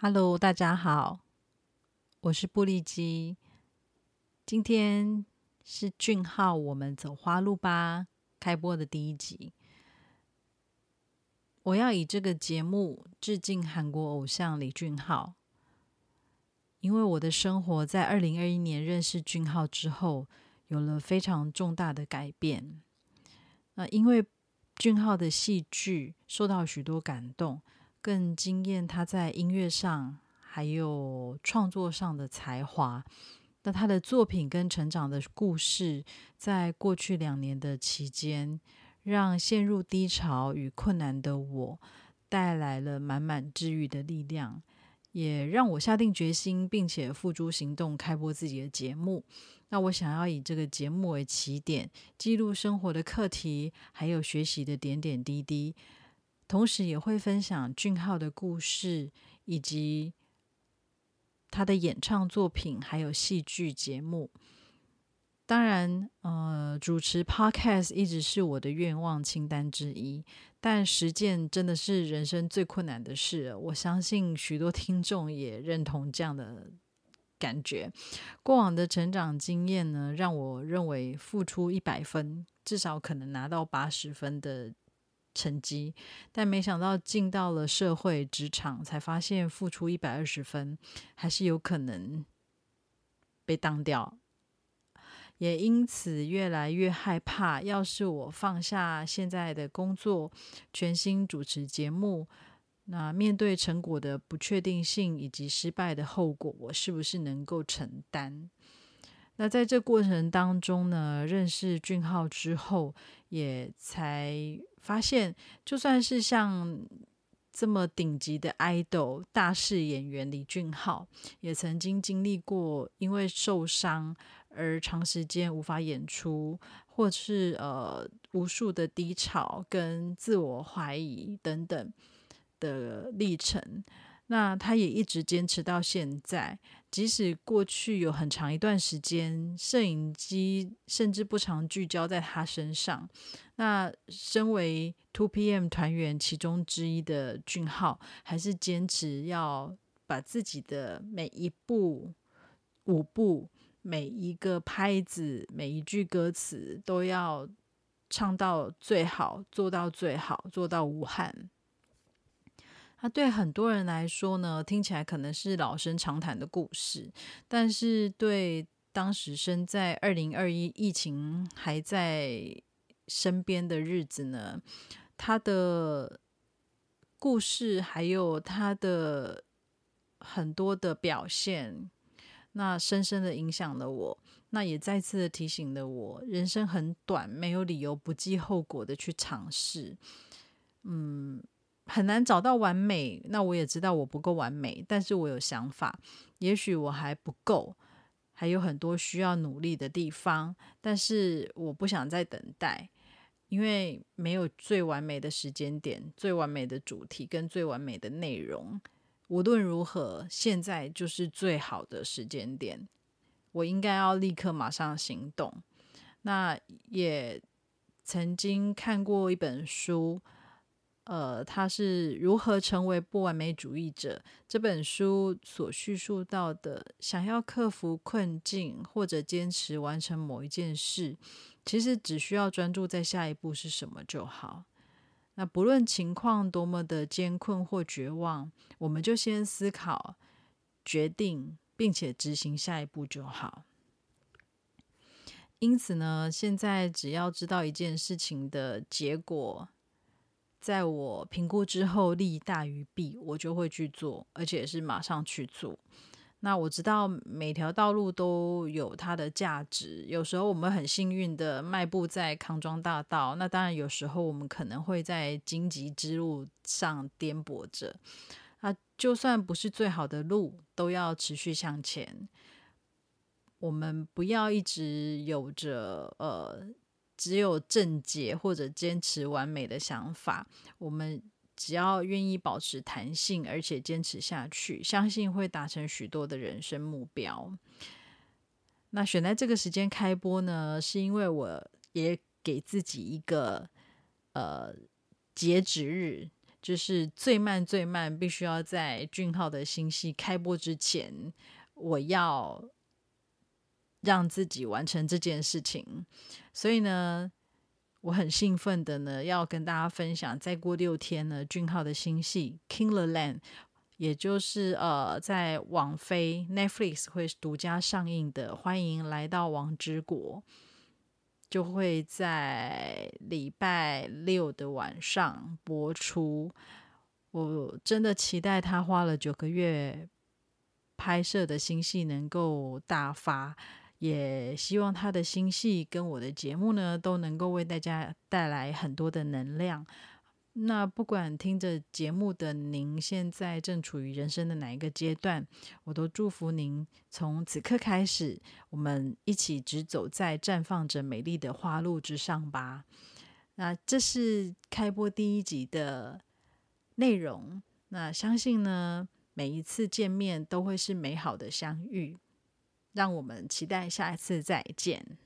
Hello，大家好，我是布利基。今天是俊浩，我们走花路吧开播的第一集。我要以这个节目致敬韩国偶像李俊浩，因为我的生活在二零二一年认识俊浩之后，有了非常重大的改变。那因为俊浩的戏剧受到许多感动。更惊艳他在音乐上还有创作上的才华。那他的作品跟成长的故事，在过去两年的期间，让陷入低潮与困难的我带来了满满治愈的力量，也让我下定决心，并且付诸行动，开播自己的节目。那我想要以这个节目为起点，记录生活的课题，还有学习的点点滴滴。同时也会分享俊浩的故事，以及他的演唱作品，还有戏剧节目。当然，呃，主持 Podcast 一直是我的愿望清单之一，但实践真的是人生最困难的事。我相信许多听众也认同这样的感觉。过往的成长经验呢，让我认为付出一百分，至少可能拿到八十分的。成绩，但没想到进到了社会职场，才发现付出一百二十分，还是有可能被当掉。也因此越来越害怕，要是我放下现在的工作，全心主持节目，那面对成果的不确定性以及失败的后果，我是不是能够承担？那在这过程当中呢，认识俊浩之后，也才发现，就算是像这么顶级的 idol 大势演员李俊浩，也曾经经历过因为受伤而长时间无法演出，或是呃无数的低潮跟自我怀疑等等的历程。那他也一直坚持到现在，即使过去有很长一段时间，摄影机甚至不常聚焦在他身上。那身为 Two PM 团员其中之一的俊浩，还是坚持要把自己的每一步舞步、每一个拍子、每一句歌词都要唱到最好，做到最好，做到无憾。那对很多人来说呢，听起来可能是老生常谈的故事，但是对当时身在二零二一疫情还在身边的日子呢，他的故事还有他的很多的表现，那深深的影响了我，那也再次的提醒了我，人生很短，没有理由不计后果的去尝试，嗯。很难找到完美，那我也知道我不够完美，但是我有想法，也许我还不够，还有很多需要努力的地方，但是我不想再等待，因为没有最完美的时间点、最完美的主题跟最完美的内容。无论如何，现在就是最好的时间点，我应该要立刻马上行动。那也曾经看过一本书。呃，他是如何成为不完美主义者？这本书所叙述到的，想要克服困境或者坚持完成某一件事，其实只需要专注在下一步是什么就好。那不论情况多么的艰困或绝望，我们就先思考、决定，并且执行下一步就好。因此呢，现在只要知道一件事情的结果。在我评估之后，利大于弊，我就会去做，而且是马上去做。那我知道每条道路都有它的价值。有时候我们很幸运的迈步在康庄大道，那当然有时候我们可能会在荆棘之路上颠簸着。啊，就算不是最好的路，都要持续向前。我们不要一直有着呃。只有正解或者坚持完美的想法，我们只要愿意保持弹性，而且坚持下去，相信会达成许多的人生目标。那选在这个时间开播呢，是因为我也给自己一个呃截止日，就是最慢最慢，必须要在俊浩的新戏开播之前，我要让自己完成这件事情。所以呢，我很兴奋的呢，要跟大家分享，再过六天呢，俊浩的新戏《King the Land》。也就是呃，在网飞 Netflix 会独家上映的《欢迎来到王之国》，就会在礼拜六的晚上播出。我真的期待他花了九个月拍摄的新戏能够大发，也希望他的新戏跟我的节目呢都能够为大家带来很多的能量。那不管听着节目的您现在正处于人生的哪一个阶段，我都祝福您从此刻开始，我们一起直走在绽放着美丽的花路之上吧。那这是开播第一集的内容。那相信呢，每一次见面都会是美好的相遇。让我们期待下一次再见。